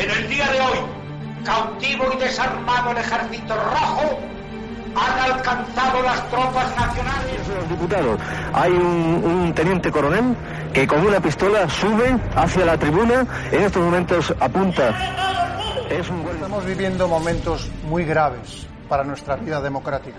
En el día de hoy, cautivo y desarmado el ejército rojo, han alcanzado las tropas nacionales. Los diputados, hay un, un teniente coronel que con una pistola sube hacia la tribuna, en estos momentos apunta. Es un buen- Estamos viviendo momentos muy graves para nuestra vida democrática.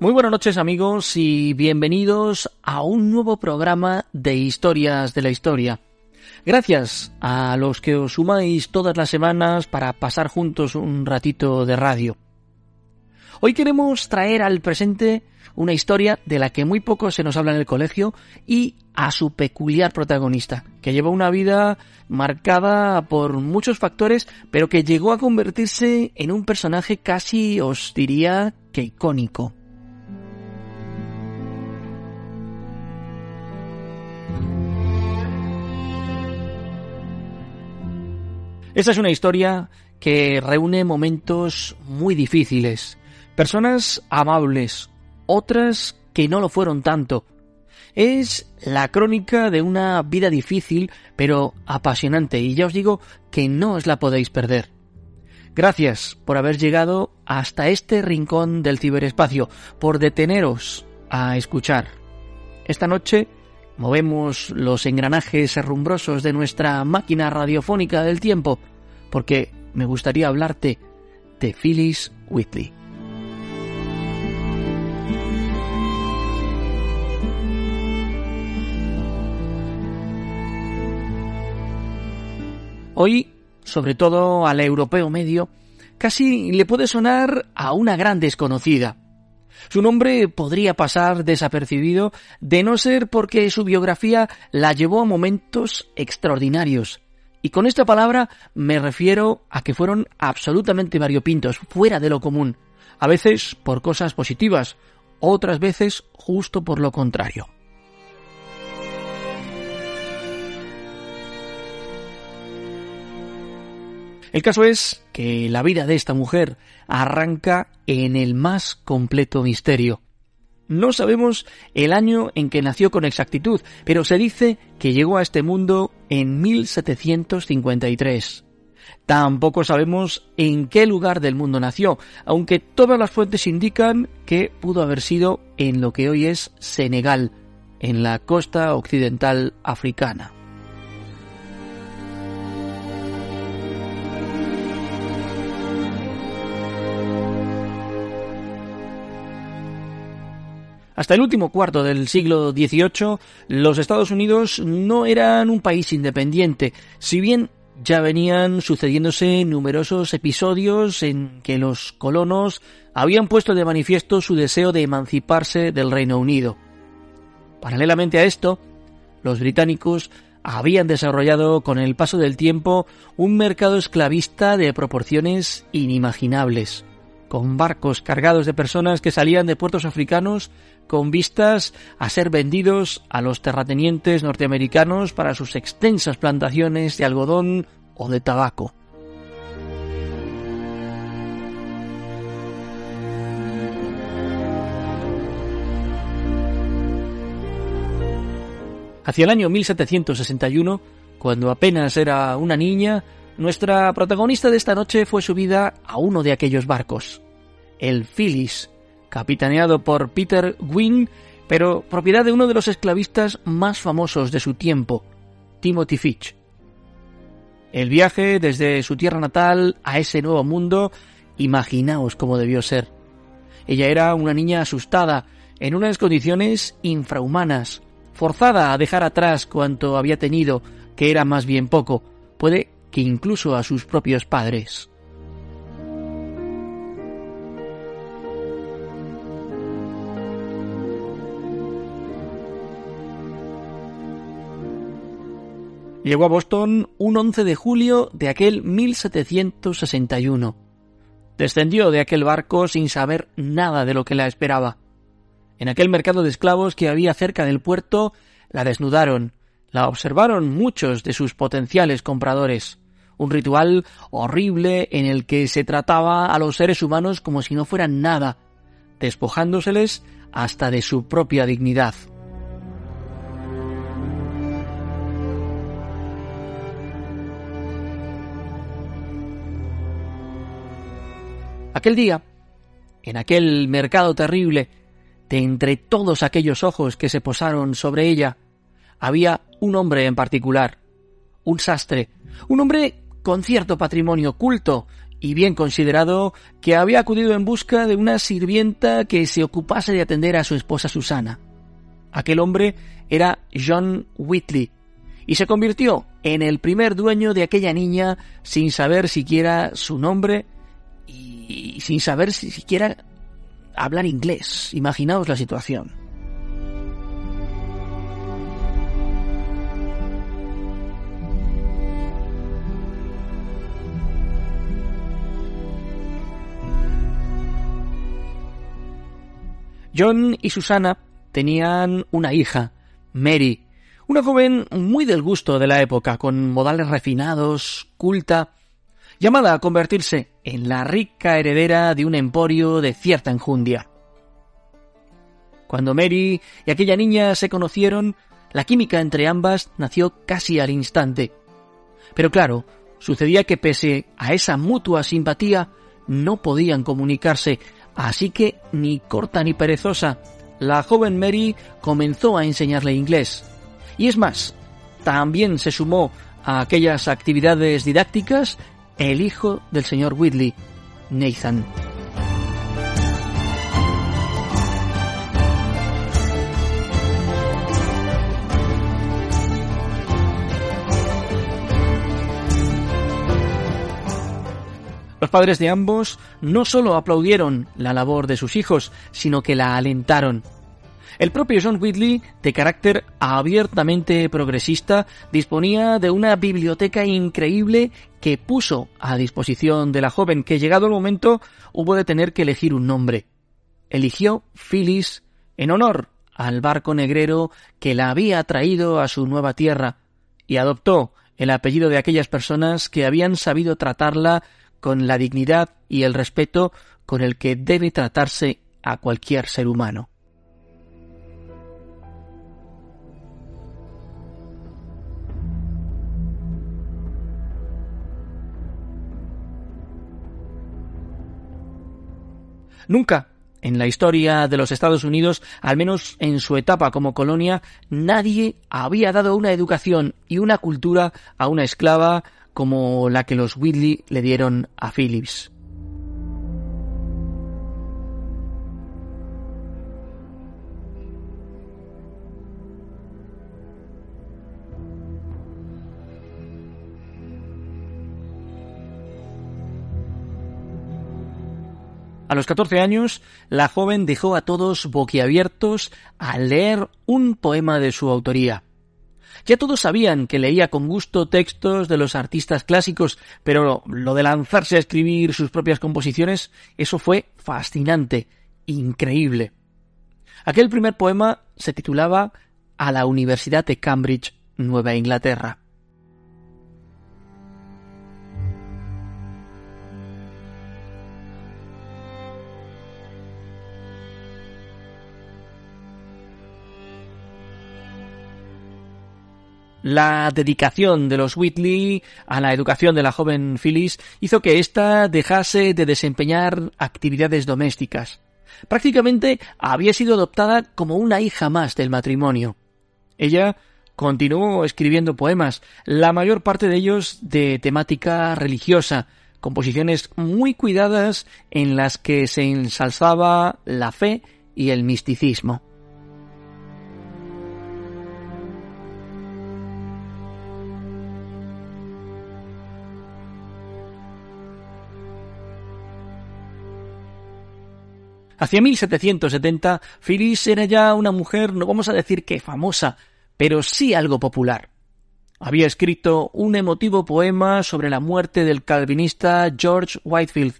Muy buenas noches amigos y bienvenidos a un nuevo programa de Historias de la Historia. Gracias a los que os sumáis todas las semanas para pasar juntos un ratito de radio. Hoy queremos traer al presente una historia de la que muy poco se nos habla en el colegio y a su peculiar protagonista, que lleva una vida marcada por muchos factores, pero que llegó a convertirse en un personaje casi, os diría, que icónico. Esta es una historia que reúne momentos muy difíciles, personas amables, otras que no lo fueron tanto. Es la crónica de una vida difícil pero apasionante y ya os digo que no os la podéis perder. Gracias por haber llegado hasta este rincón del ciberespacio, por deteneros a escuchar. Esta noche movemos los engranajes herrumbrosos de nuestra máquina radiofónica del tiempo, porque me gustaría hablarte de Phyllis Whitley. Hoy, sobre todo al europeo medio, casi le puede sonar a una gran desconocida. Su nombre podría pasar desapercibido de no ser porque su biografía la llevó a momentos extraordinarios. Y con esta palabra me refiero a que fueron absolutamente variopintos, fuera de lo común, a veces por cosas positivas, otras veces justo por lo contrario. El caso es que la vida de esta mujer arranca en el más completo misterio. No sabemos el año en que nació con exactitud, pero se dice que llegó a este mundo en 1753. Tampoco sabemos en qué lugar del mundo nació, aunque todas las fuentes indican que pudo haber sido en lo que hoy es Senegal, en la costa occidental africana. Hasta el último cuarto del siglo XVIII, los Estados Unidos no eran un país independiente, si bien ya venían sucediéndose numerosos episodios en que los colonos habían puesto de manifiesto su deseo de emanciparse del Reino Unido. Paralelamente a esto, los británicos habían desarrollado con el paso del tiempo un mercado esclavista de proporciones inimaginables, con barcos cargados de personas que salían de puertos africanos con vistas a ser vendidos a los terratenientes norteamericanos para sus extensas plantaciones de algodón o de tabaco. Hacia el año 1761, cuando apenas era una niña, nuestra protagonista de esta noche fue subida a uno de aquellos barcos. el Phyllis, capitaneado por Peter Gwynne, pero propiedad de uno de los esclavistas más famosos de su tiempo, Timothy Fitch. El viaje desde su tierra natal a ese nuevo mundo, imaginaos cómo debió ser. Ella era una niña asustada, en unas condiciones infrahumanas, forzada a dejar atrás cuanto había tenido, que era más bien poco, puede que incluso a sus propios padres. Llegó a Boston un 11 de julio de aquel 1761. Descendió de aquel barco sin saber nada de lo que la esperaba. En aquel mercado de esclavos que había cerca del puerto, la desnudaron, la observaron muchos de sus potenciales compradores. Un ritual horrible en el que se trataba a los seres humanos como si no fueran nada, despojándoseles hasta de su propia dignidad. Aquel día, en aquel mercado terrible, de entre todos aquellos ojos que se posaron sobre ella, había un hombre en particular, un sastre, un hombre con cierto patrimonio culto y bien considerado que había acudido en busca de una sirvienta que se ocupase de atender a su esposa Susana. Aquel hombre era John Whitley y se convirtió en el primer dueño de aquella niña sin saber siquiera su nombre y sin saber si siquiera hablar inglés. Imaginaos la situación. John y Susana tenían una hija, Mary, una joven muy del gusto de la época, con modales refinados, culta, llamada a convertirse en la rica heredera de un emporio de cierta enjundia. Cuando Mary y aquella niña se conocieron, la química entre ambas nació casi al instante. Pero claro, sucedía que pese a esa mutua simpatía, no podían comunicarse, así que ni corta ni perezosa, la joven Mary comenzó a enseñarle inglés. Y es más, también se sumó a aquellas actividades didácticas el hijo del señor Whitley, Nathan. Los padres de ambos no solo aplaudieron la labor de sus hijos, sino que la alentaron. El propio John Whitley, de carácter abiertamente progresista, disponía de una biblioteca increíble que puso a disposición de la joven que llegado el momento hubo de tener que elegir un nombre. Eligió Phyllis en honor al barco negrero que la había traído a su nueva tierra y adoptó el apellido de aquellas personas que habían sabido tratarla con la dignidad y el respeto con el que debe tratarse a cualquier ser humano. Nunca en la historia de los Estados Unidos, al menos en su etapa como colonia, nadie había dado una educación y una cultura a una esclava como la que los Whitley le dieron a Phillips. A los 14 años, la joven dejó a todos boquiabiertos al leer un poema de su autoría. Ya todos sabían que leía con gusto textos de los artistas clásicos, pero lo de lanzarse a escribir sus propias composiciones, eso fue fascinante, increíble. Aquel primer poema se titulaba A la Universidad de Cambridge, Nueva Inglaterra. La dedicación de los Whitley a la educación de la joven Phyllis hizo que ésta dejase de desempeñar actividades domésticas. Prácticamente había sido adoptada como una hija más del matrimonio. Ella continuó escribiendo poemas, la mayor parte de ellos de temática religiosa, composiciones muy cuidadas en las que se ensalzaba la fe y el misticismo. Hacia 1770, Phyllis era ya una mujer, no vamos a decir que famosa, pero sí algo popular. Había escrito un emotivo poema sobre la muerte del calvinista George Whitefield.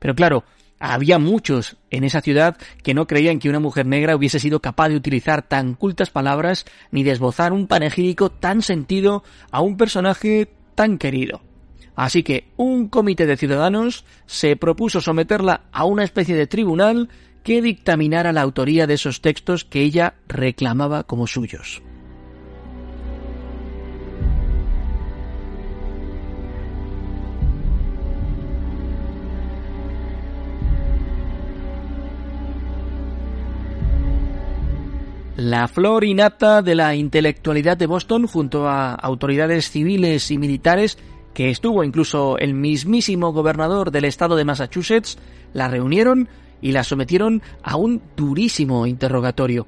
Pero claro, había muchos en esa ciudad que no creían que una mujer negra hubiese sido capaz de utilizar tan cultas palabras ni de esbozar un panegírico tan sentido a un personaje tan querido. Así que un comité de ciudadanos se propuso someterla a una especie de tribunal que dictaminara la autoría de esos textos que ella reclamaba como suyos. La flor innata de la intelectualidad de Boston junto a autoridades civiles y militares que estuvo incluso el mismísimo gobernador del estado de Massachusetts, la reunieron y la sometieron a un durísimo interrogatorio.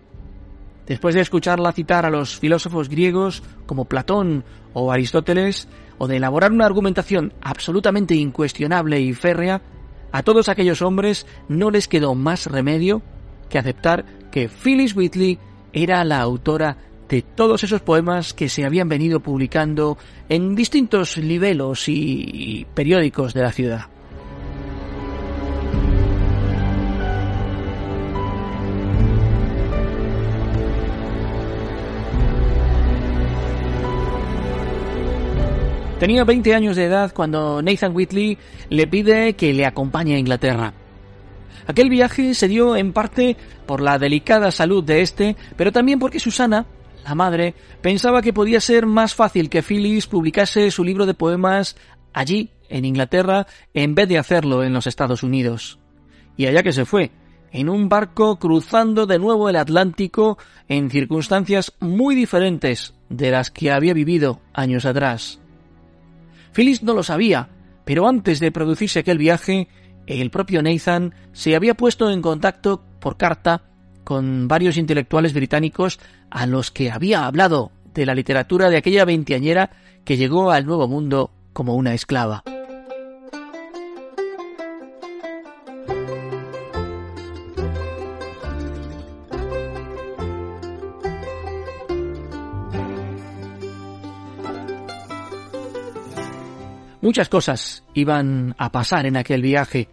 Después de escucharla citar a los filósofos griegos como Platón o Aristóteles, o de elaborar una argumentación absolutamente incuestionable y férrea, a todos aquellos hombres no les quedó más remedio que aceptar que Phyllis Whitley era la autora de todos esos poemas que se habían venido publicando en distintos libelos y periódicos de la ciudad. Tenía 20 años de edad cuando Nathan Whitley le pide que le acompañe a Inglaterra. Aquel viaje se dio en parte por la delicada salud de este, pero también porque Susana, la madre, pensaba que podía ser más fácil que Phyllis publicase su libro de poemas allí, en Inglaterra, en vez de hacerlo en los Estados Unidos. Y allá que se fue, en un barco cruzando de nuevo el Atlántico en circunstancias muy diferentes de las que había vivido años atrás. Phyllis no lo sabía, pero antes de producirse aquel viaje, el propio Nathan se había puesto en contacto por carta con varios intelectuales británicos a los que había hablado de la literatura de aquella veinteañera que llegó al Nuevo Mundo como una esclava. Muchas cosas iban a pasar en aquel viaje.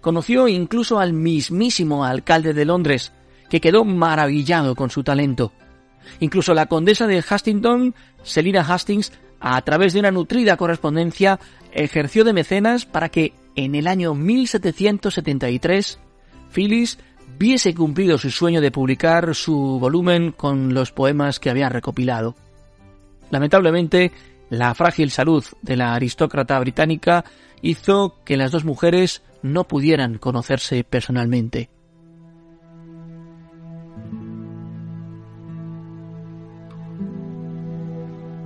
Conoció incluso al mismísimo alcalde de Londres, que quedó maravillado con su talento. Incluso la condesa de Hastington, Selina Hastings, a través de una nutrida correspondencia, ejerció de mecenas para que en el año 1773 Phyllis viese cumplido su sueño de publicar su volumen con los poemas que había recopilado. Lamentablemente, la frágil salud de la aristócrata británica hizo que las dos mujeres no pudieran conocerse personalmente.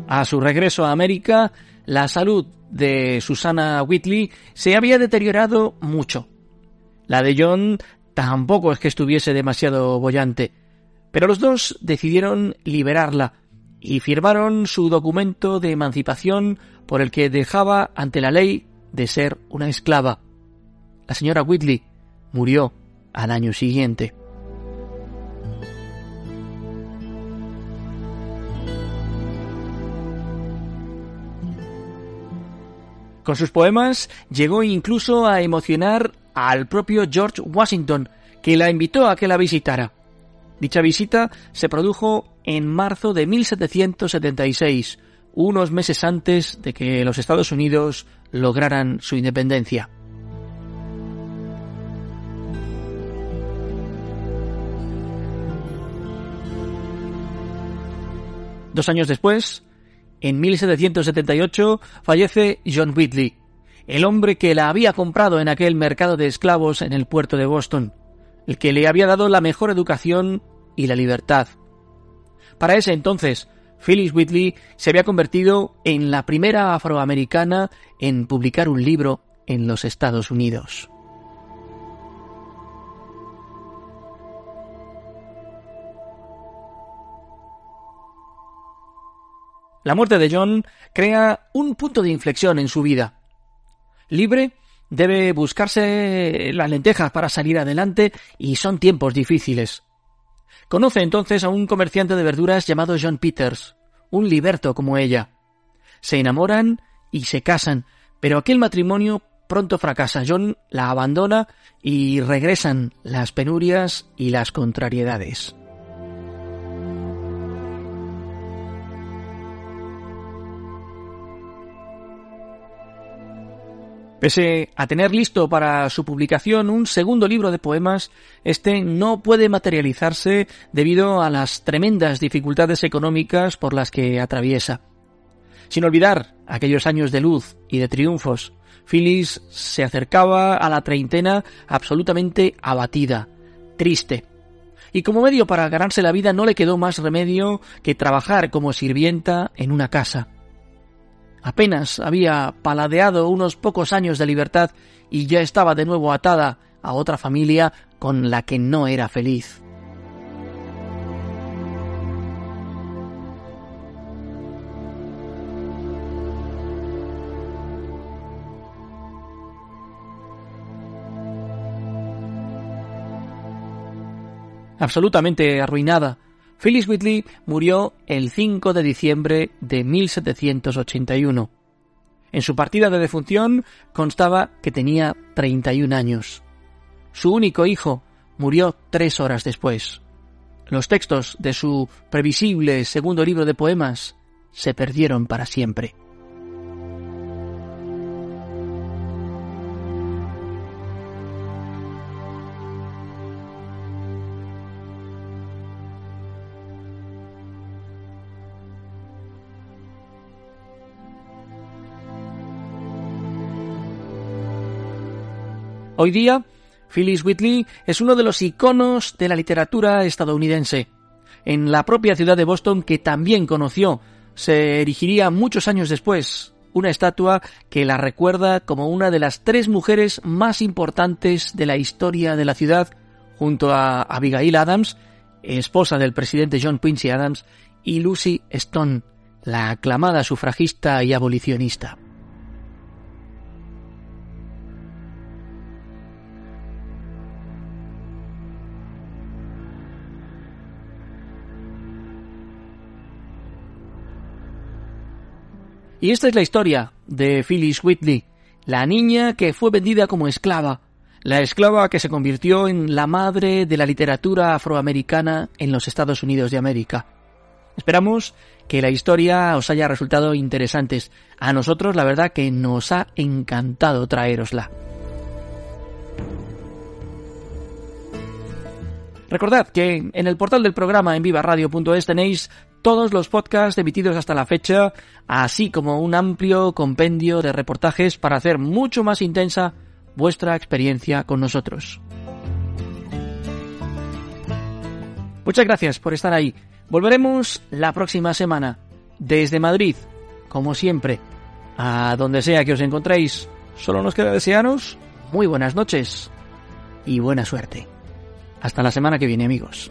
A su regreso a América, la salud de Susana Whitley se había deteriorado mucho. La de John tampoco es que estuviese demasiado bollante, pero los dos decidieron liberarla y firmaron su documento de emancipación por el que dejaba ante la ley de ser una esclava. La señora Whitley murió al año siguiente. Con sus poemas llegó incluso a emocionar al propio George Washington, que la invitó a que la visitara. Dicha visita se produjo en marzo de 1776, unos meses antes de que los Estados Unidos lograran su independencia. Dos años después, En 1778 fallece John Whitley, el hombre que la había comprado en aquel mercado de esclavos en el puerto de Boston, el que le había dado la mejor educación y la libertad. Para ese entonces, Phyllis Whitley se había convertido en la primera afroamericana en publicar un libro en los Estados Unidos. La muerte de John crea un punto de inflexión en su vida. Libre, debe buscarse las lentejas para salir adelante y son tiempos difíciles. Conoce entonces a un comerciante de verduras llamado John Peters, un liberto como ella. Se enamoran y se casan, pero aquel matrimonio pronto fracasa. John la abandona y regresan las penurias y las contrariedades. Pese a tener listo para su publicación un segundo libro de poemas, este no puede materializarse debido a las tremendas dificultades económicas por las que atraviesa. Sin olvidar aquellos años de luz y de triunfos, Phyllis se acercaba a la treintena absolutamente abatida, triste. Y como medio para ganarse la vida no le quedó más remedio que trabajar como sirvienta en una casa Apenas había paladeado unos pocos años de libertad y ya estaba de nuevo atada a otra familia con la que no era feliz. Absolutamente arruinada, Phyllis Whitley murió el 5 de diciembre de 1781. En su partida de defunción constaba que tenía 31 años. Su único hijo murió tres horas después. Los textos de su previsible segundo libro de poemas se perdieron para siempre. Hoy día, Phyllis Whitley es uno de los iconos de la literatura estadounidense. En la propia ciudad de Boston, que también conoció, se erigiría muchos años después una estatua que la recuerda como una de las tres mujeres más importantes de la historia de la ciudad, junto a Abigail Adams, esposa del presidente John Quincy Adams, y Lucy Stone, la aclamada sufragista y abolicionista. Y esta es la historia de Phyllis Whitley, la niña que fue vendida como esclava, la esclava que se convirtió en la madre de la literatura afroamericana en los Estados Unidos de América. Esperamos que la historia os haya resultado interesante. A nosotros la verdad que nos ha encantado traerosla. Recordad que en el portal del programa en vivaradio.es tenéis todos los podcasts emitidos hasta la fecha, así como un amplio compendio de reportajes para hacer mucho más intensa vuestra experiencia con nosotros. Muchas gracias por estar ahí. Volveremos la próxima semana desde Madrid, como siempre, a donde sea que os encontréis. Solo nos queda desearos muy buenas noches y buena suerte. Hasta la semana que viene, amigos.